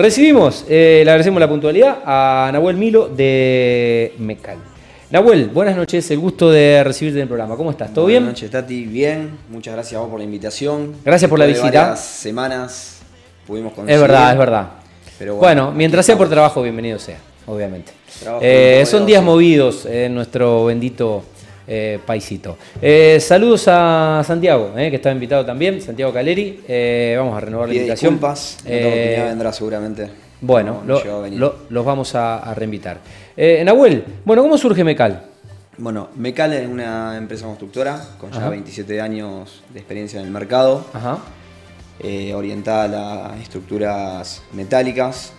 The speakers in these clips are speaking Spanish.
Recibimos, eh, le agradecemos la puntualidad a Nahuel Milo de Mecal. Nahuel, buenas noches, el gusto de recibirte en el programa. ¿Cómo estás? ¿Todo bien? Buenas noches, Tati. Bien, muchas gracias a vos por la invitación. Gracias por la de visita. semanas pudimos conocer. Es verdad, es verdad. Pero bueno, bueno, mientras sea por trabajo, bienvenido sea, obviamente. Eh, son días movidos en nuestro bendito eh, paisito. Eh, saludos a Santiago, eh, que estaba invitado también, Santiago Caleri. Eh, vamos a renovar la invitación. disculpas, en vendrá seguramente. Bueno, No, no lo- llegó a venir. lo- los vamos a, a reinvitar. Nahuel, bueno, ¿cómo surge Mecal? Bueno, Mecal es una empresa constructora con ya Ajá. 27 años de experiencia en el mercado, Ajá. orientada a las estructuras metálicas.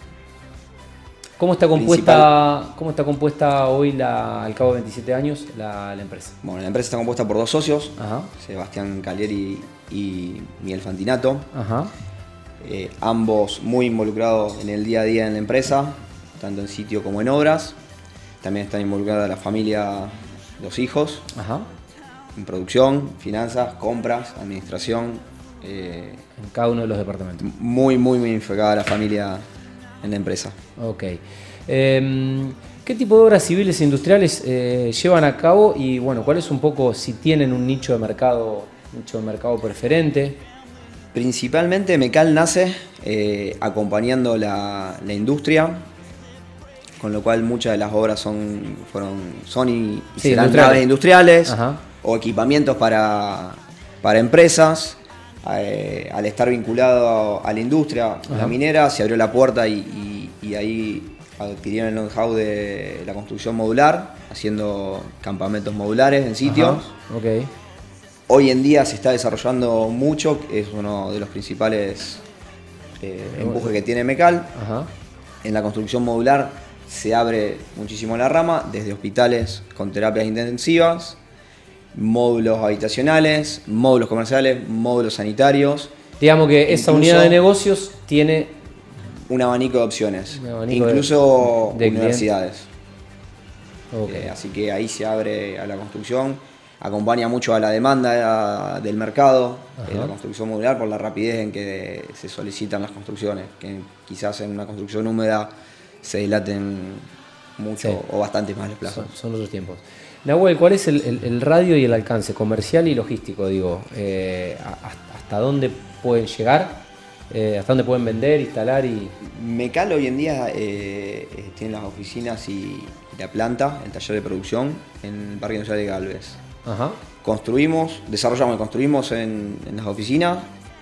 ¿Cómo está compuesta, cómo está compuesta hoy, la, al cabo de 27 años, la, la empresa? Bueno, la empresa está compuesta por dos socios, Ajá. Sebastián Caleri y Miguel Fantinato. Ajá. Eh, ambos muy involucrados en el día a día en la empresa, tanto en sitio como en obras. También están involucradas la familia, los hijos, Ajá. en producción, finanzas, compras, administración. eh, En cada uno de los departamentos. muy, muy, muy enfocada la familia en la empresa. Ok. Em, ¿Qué tipo de obras civiles e industriales eh, llevan a cabo? Y bueno, ¿cuál es un poco si tienen un nicho de mercado, nicho de mercado preferente? Principalmente Mecal nace eh, acompañando la, la industria, con lo cual muchas de las obras son, fueron, son y, y Sí, serán industriales. industriales o equipamientos para, para empresas. Eh, al estar vinculado a la industria, Ajá. la minera, se abrió la puerta y, y- y ahí adquirieron el know-how de la construcción modular, haciendo campamentos modulares en sitios. Ajá, Ok. Hoy en día se está desarrollando mucho, es uno de los principales eh, empujes que tiene Mecal. Ajá. En la construcción modular se abre muchísimo la rama, desde hospitales con terapias intensivas, módulos habitacionales, módulos comerciales, módulos sanitarios, Digamos que esa unidad de negocios tiene. un abanico de opciones, abanico de- incluso de universidades. Eh, así que ahí se abre a la construcción, acompaña mucho a la demanda eh, del mercado, eh, Ajá. la construcción modular por la rapidez en que se solicitan las construcciones, que quizás en una construcción húmeda se dilaten mucho Sí. o bastante más los plazos. Son, son otros tiempos. Nahuel, ¿cuál es el, el- el radio y el alcance comercial y logístico? Digo, Eh, ¿hasta dónde pueden llegar? Eh, ¿Hasta dónde pueden vender, instalar y. Mecal hoy en día eh, eh, tiene las oficinas y la planta, el taller de producción en el Parque Industrial de Galvez. Ajá. construimos, desarrollamos y construimos en, en las oficinas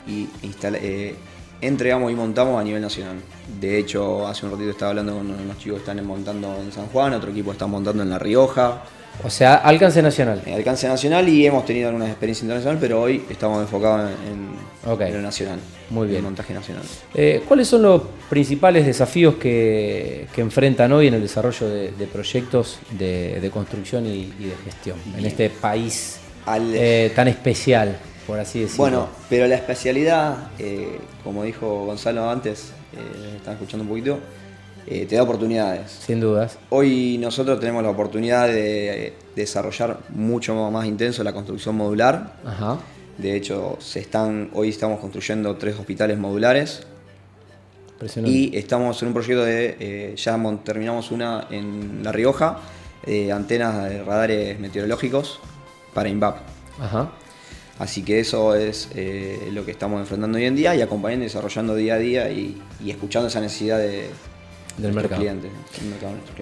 y instala- eh, entregamos y montamos a nivel nacional. De hecho, hace un ratito estaba hablando con unos chicos que están montando en San Juan, otro equipo está montando en La Rioja, O sea, alcance nacional. en alcance nacional y hemos tenido algunas experiencias internacionales, pero hoy estamos enfocados en, Ok. en lo nacional. Muy en bien. el montaje nacional. Eh, ¿Cuáles son los principales desafíos que, que enfrentan hoy en el desarrollo de, de proyectos de, de construcción y, y de gestión en este país Al- eh, tan especial, por así decirlo? Bueno, pero la especialidad, eh, como dijo Gonzalo antes, eh, están escuchando un poquito, eh, te da oportunidades. sin dudas. Hoy nosotros tenemos la oportunidad de desarrollar mucho más intenso la construcción modular. Ajá. De hecho, se están, hoy estamos construyendo tres hospitales modulares y estamos en un proyecto de, eh, ya terminamos una en La Rioja, eh, antenas de radares meteorológicos para INVAP. Ajá. Así que eso es eh, lo que estamos enfrentando hoy en día y acompañando y desarrollando día a día y, y escuchando esa necesidad de, Del mercado. de clientes.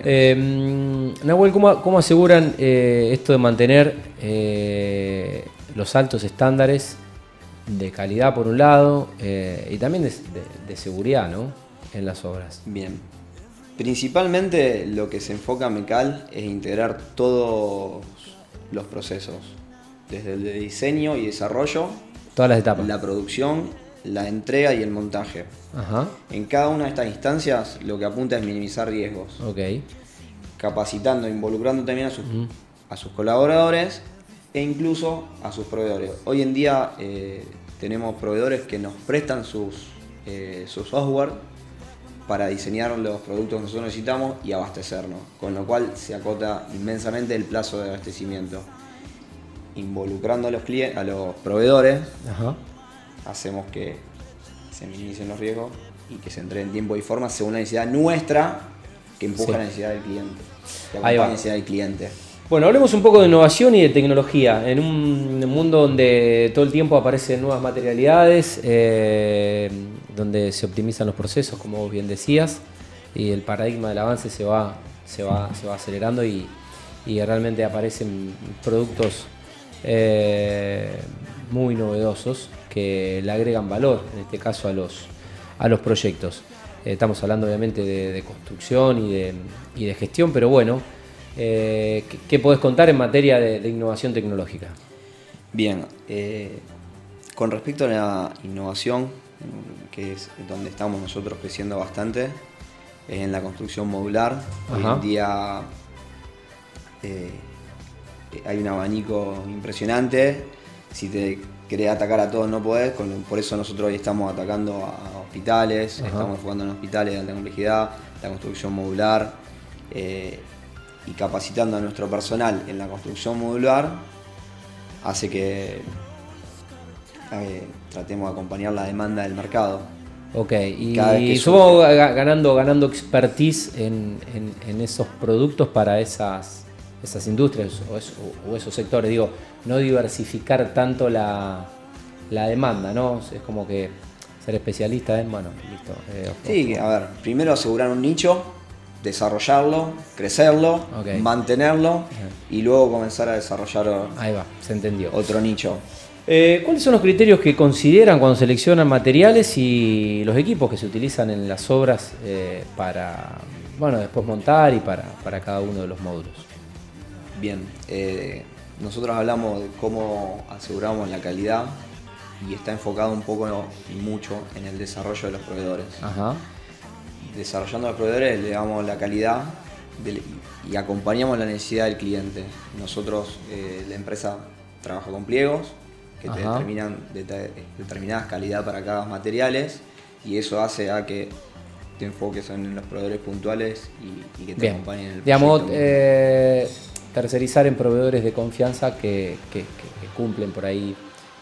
Eh, Nahuel, ¿cómo, cómo aseguran eh, esto de mantener eh, los altos estándares de calidad por un lado y también de, de- de seguridad ¿no? en las obras? Bien. Principalmente lo que se enfoca en Mecal es integrar todos los procesos, desde el de diseño y desarrollo, Todas las etapas. la producción, la entrega y el montaje. Ajá. En cada una de estas instancias lo que apunta es minimizar riesgos, Ok. capacitando, involucrando también a sus, a sus colaboradores e incluso a sus proveedores. Hoy en día eh, tenemos proveedores que nos prestan sus, eh, su software para diseñar los productos que nosotros necesitamos y abastecernos, con lo cual se acota inmensamente el plazo de abastecimiento. Involucrando a los, clien- a los proveedores, Ajá. Hacemos que se minimicen los riesgos y que se entregue en tiempo y forma según la necesidad nuestra que empuja Sí. la necesidad del cliente. Que Ahí acompaña va. la necesidad del cliente. Bueno, hablemos un poco de innovación y de tecnología. En un mundo donde todo el tiempo aparecen nuevas materialidades, eh, donde se optimizan los procesos, como vos bien decías, y el paradigma del avance se va, se va, se va acelerando y, y realmente aparecen productos eh, muy novedosos que le agregan valor, en este caso a los, a los proyectos. Eh, estamos hablando obviamente de, de construcción y de, y de gestión, pero bueno, eh, ¿qué, qué podés contar en materia de, de innovación tecnológica? Bien, eh, con respecto a la innovación, que es donde estamos nosotros creciendo bastante, es en la construcción modular. Hoy en día hay un abanico impresionante. Si te querés atacar a todos no podés, con- por eso nosotros hoy estamos atacando a hospitales, Ajá. estamos enfocando en hospitales de alta complejidad, la construcción modular eh, y capacitando a nuestro personal en la construcción modular hace que eh, tratemos de acompañar la demanda del mercado. Ok, y supongo ga- ganando, ganando expertise en, en- en esos productos para esas, esas industrias o, es- o esos sectores. Digo, no diversificar tanto la, la demanda, ¿no? Es como que ser especialista en, bueno, listo. eh. Sí, a ver, primero asegurar un nicho, desarrollarlo, crecerlo, mantenerlo y luego comenzar a desarrollar Ahí va, se entendió. otro nicho. Eh, ¿Cuáles son los criterios que consideran cuando seleccionan materiales y los equipos que se utilizan en las obras eh, para, bueno, después montar y para, para cada uno de los módulos? Bien, eh, nosotros hablamos de cómo aseguramos la calidad y está enfocado un poco y mucho en el desarrollo de los proveedores. Ajá. desarrollando a los proveedores le damos la calidad del- y acompañamos la necesidad del cliente. Nosotros, eh, la empresa trabaja con pliegos que te determinan determinadas calidad para cada materiales y eso hace a que te enfoques en los proveedores puntuales y, y que te Bien. acompañen en el Digamos, proyecto. eh, tercerizar en proveedores de confianza que, que- que- que cumplen por ahí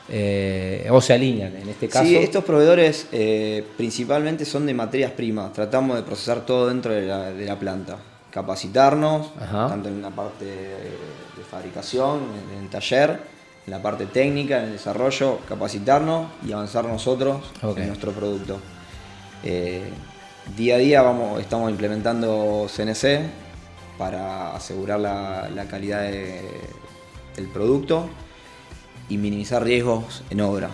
eh, o se alinean en este caso. Sí, estos proveedores eh, principalmente son de materias primas. Tratamos de procesar todo dentro de la, de la planta. Capacitarnos, Ajá. tanto en la parte de, fabricación, en, el taller, en la parte técnica, en el desarrollo, capacitarnos y avanzar nosotros en nuestro producto. Eh, día a día vamos, estamos implementando CNC para asegurar la, la calidad de- del producto y minimizar riesgos en obra.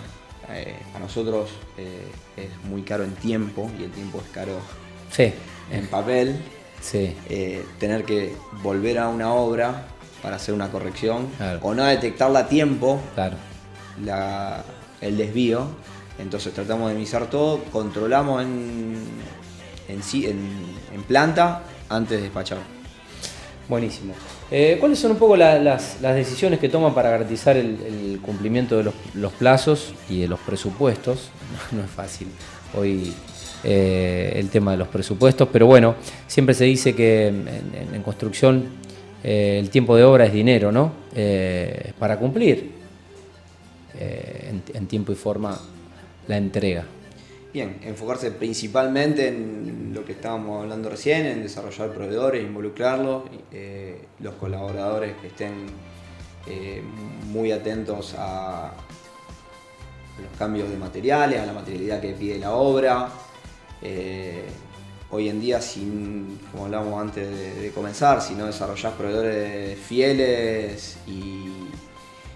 Eh, a nosotros eh, es muy caro en tiempo y el tiempo es caro Sí, en papel. sí. Eh, tener que volver a una obra para hacer una corrección Claro. o no detectarla a tiempo, Claro. la- el desvío. Entonces tratamos de minimizar todo, controlamos en, en- en planta antes de despachar. Buenísimo. Eh, ¿Cuáles son un poco la- las, decisiones que toman para garantizar el, cumplimiento de los, plazos y de los presupuestos? No, es fácil hoy eh, el tema de los presupuestos, pero bueno, siempre se dice que en, construcción eh, el tiempo de obra es dinero, ¿no? Para cumplir en tiempo y forma la entrega. Bien, enfocarse principalmente en lo que estábamos hablando recién, en desarrollar proveedores, involucrarlos, eh, los colaboradores que estén eh, muy atentos a los cambios de materiales, a la materialidad que pide la obra. Eh, hoy en día, sin, como hablábamos antes de, de comenzar, si no desarrollás proveedores fieles y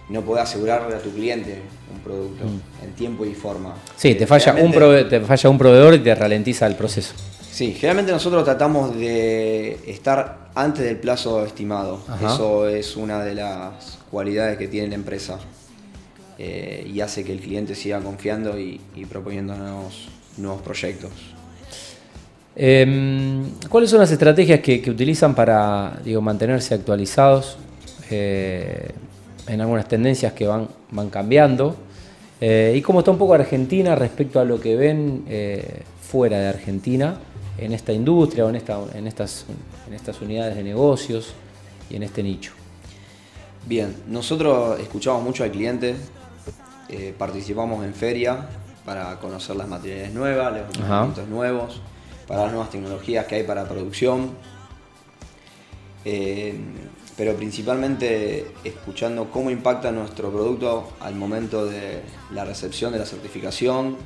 no podés asegurarle a tu cliente un producto en tiempo y forma. Mm. Sí, te falla, un prove- te falla un proveedor y te ralentiza el proceso. Sí, generalmente nosotros tratamos de estar antes del plazo estimado. Ajá. Eso es una de las cualidades que tiene la empresa eh, y hace que el cliente siga confiando y, y proponiéndonos nuevos proyectos. Em, ¿Cuáles son las estrategias que, que utilizan para digo, mantenerse actualizados eh, en algunas tendencias que van, van cambiando? Eh, ¿Y cómo está un poco Argentina respecto a lo que ven eh, fuera de Argentina en esta industria o en, esta, en, estas, en estas unidades de negocios y en este nicho? Bien, nosotros escuchamos mucho al cliente, eh, participamos en feria para conocer las materiales nuevas, los equipamientos nuevos, para las nuevas tecnologías que hay para producción. Pero principalmente escuchando cómo impacta nuestro producto al momento de la recepción de la certificación,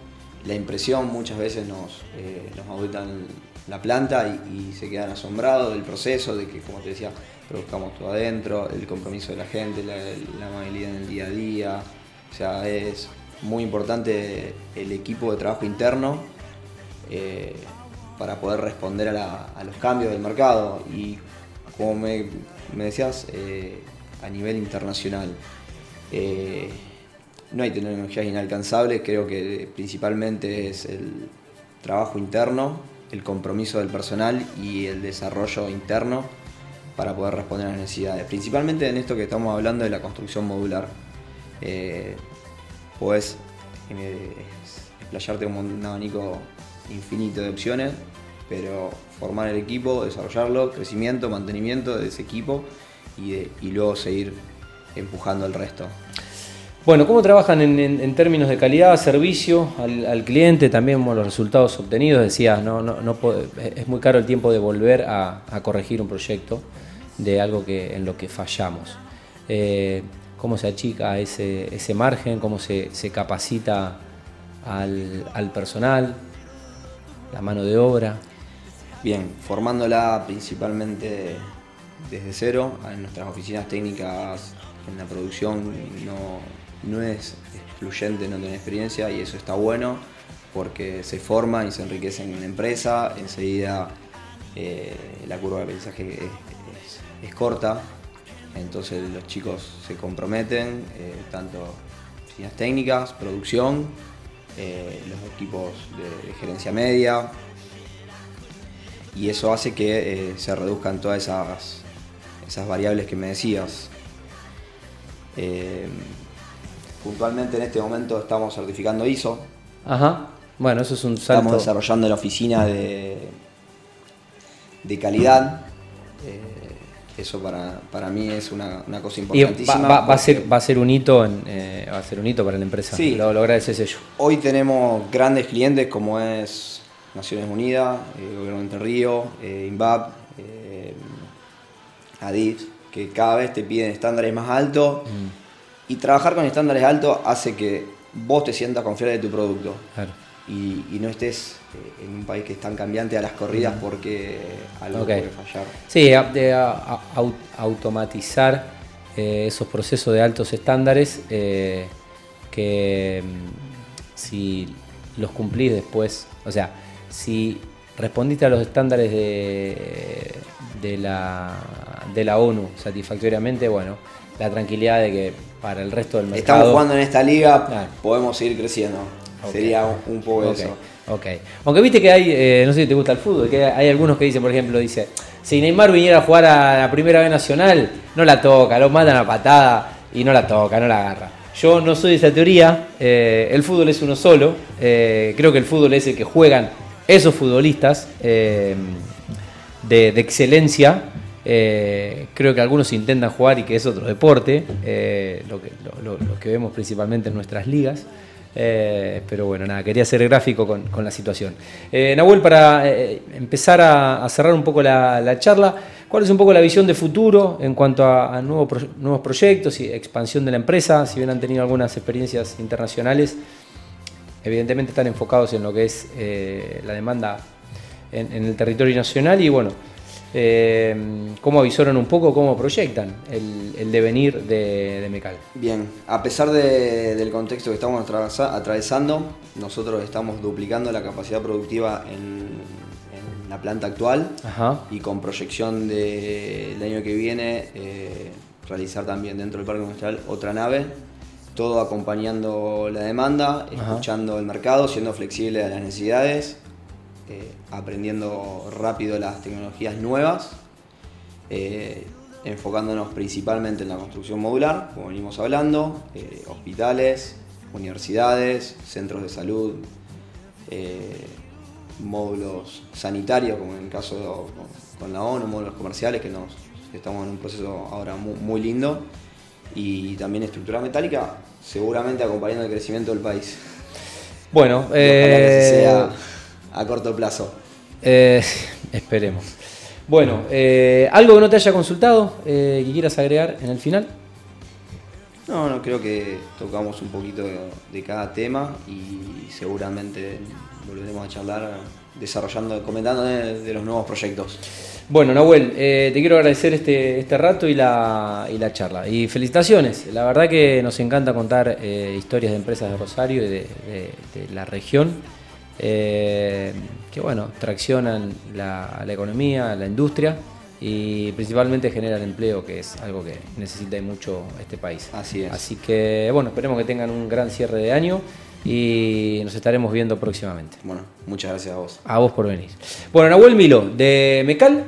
la impresión, muchas veces nos, eh, nos auditan la planta y, se quedan asombrados del proceso, de que, como te decía, produzcamos todo adentro, el compromiso de la gente, la, amabilidad en el día a día. O sea, es muy importante el equipo de trabajo interno eh, para poder responder a, los cambios del mercado. Y como me, decías, eh, a nivel internacional. Eh, no hay tecnologías inalcanzables, creo que principalmente es el trabajo interno, el compromiso del personal y el desarrollo interno para poder responder a las necesidades. Principalmente en esto que estamos hablando de la construcción modular. Eh, puedes eh, explayarte como un abanico infinito de opciones, pero formar el equipo, desarrollarlo, crecimiento, mantenimiento de ese equipo y, luego seguir empujando el resto. Bueno, ¿cómo trabajan en, términos de calidad, servicio al, cliente? También los resultados obtenidos, decías, no, es muy caro el tiempo de volver a, corregir un proyecto de algo que, en lo que fallamos. Eh, ¿Cómo se achica ese margen? ¿Cómo se, capacita al, personal? ¿La mano de obra? Bien, formándola principalmente desde cero, en nuestras oficinas técnicas en la producción no, no es excluyente no tener experiencia y eso está bueno porque se forma y se enriquecen en la empresa, enseguida eh, la curva de aprendizaje es, corta, entonces los chicos se comprometen, eh, tanto oficinas técnicas, producción, eh, los equipos de, gerencia media, y eso hace que se reduzcan todas esas, esas variables que me decías. Puntualmente en este momento estamos certificando ISO. Ajá. Bueno, eso es un salto. Estamos desarrollando la oficina de, de calidad. Eh, eso para, para, mí es una, cosa importantísima. va, a ser, va a ser un hito eh, va a ser un hito para la empresa. Sí. Lo, lo ese sello. Hoy tenemos grandes clientes como es Naciones Unidas, el eh, Gobierno de Entre Ríos, INVAP, ADIF, que cada vez te piden estándares más altos. Mm. Y trabajar con estándares altos hace que vos te sientas confiar de tu producto. Y, no estés eh, en un país que es tan cambiante a las corridas porque algo puede fallar. Sí, de automatizar eh, esos procesos de altos estándares eh, que mm, si los cumplís después, o sea, si respondiste a los estándares de, de, la, de la ONU satisfactoriamente, bueno, la tranquilidad de que para el resto del mercado. Estamos jugando en esta liga, podemos seguir creciendo. Sería un, poco eso. Ok. Aunque viste que hay, eh, no sé si te gusta el fútbol, que hay algunos que dicen, por ejemplo, dice, si Neymar viniera a jugar a la primera vez nacional, no la toca, lo matan a patada y no la toca, no la agarra. Yo no soy de esa teoría, eh, el fútbol es uno solo, eh, creo que el fútbol es el que juegan esos futbolistas de, de excelencia eh, creo que algunos intentan jugar y que es otro deporte, eh, lo, que, vemos principalmente en nuestras ligas. Eh, pero bueno, nada, quería ser gráfico con, la situación. Nahuel, para empezar a, cerrar un poco la, charla, ¿cuál es un poco la visión de futuro en cuanto a, nuevos proyectos y expansión de la empresa? Si bien han tenido algunas experiencias internacionales, evidentemente están enfocados en lo que es la demanda en, en el territorio nacional y bueno, eh, ¿Cómo avisoran un poco, cómo proyectan el, devenir de, Mecal? Bien, a pesar del contexto que estamos atravesando, nosotros estamos duplicando la capacidad productiva en, la planta actual y con proyección del año que viene eh, realizar también dentro del parque industrial otra nave, todo acompañando la demanda, escuchando el mercado, siendo flexible a las necesidades eh, aprendiendo rápido las tecnologías nuevas, eh, enfocándonos principalmente en la construcción modular, como venimos hablando, eh, hospitales, universidades, centros de salud, módulos sanitarios, como en el caso con, la ONU, módulos comerciales, que nos, estamos en un proceso ahora muy, lindo, y también estructura metálica, seguramente acompañando el crecimiento del país. Bueno, eh, sea a corto plazo. eh, esperemos. Bueno, eh, ¿algo que no te haya consultado eh, que quieras agregar en el final? No, no, creo que tocamos un poquito de, de cada tema y seguramente volveremos a charlar desarrollando, comentando de, de los nuevos proyectos. Bueno, Nahuel, eh, te quiero agradecer este, este rato y la, y la charla. Y felicitaciones, la verdad que nos encanta contar eh, historias de empresas de Rosario y de, de- de la región, eh, que bueno, traccionan la, la economía, la industria y principalmente generan empleo, que es algo que necesita y mucho este país. Así es. Así que bueno, esperemos que tengan un gran cierre de año y nos estaremos viendo próximamente. Bueno, muchas gracias a vos. A vos por venir. Bueno, Nahuel Milo, de Mecal.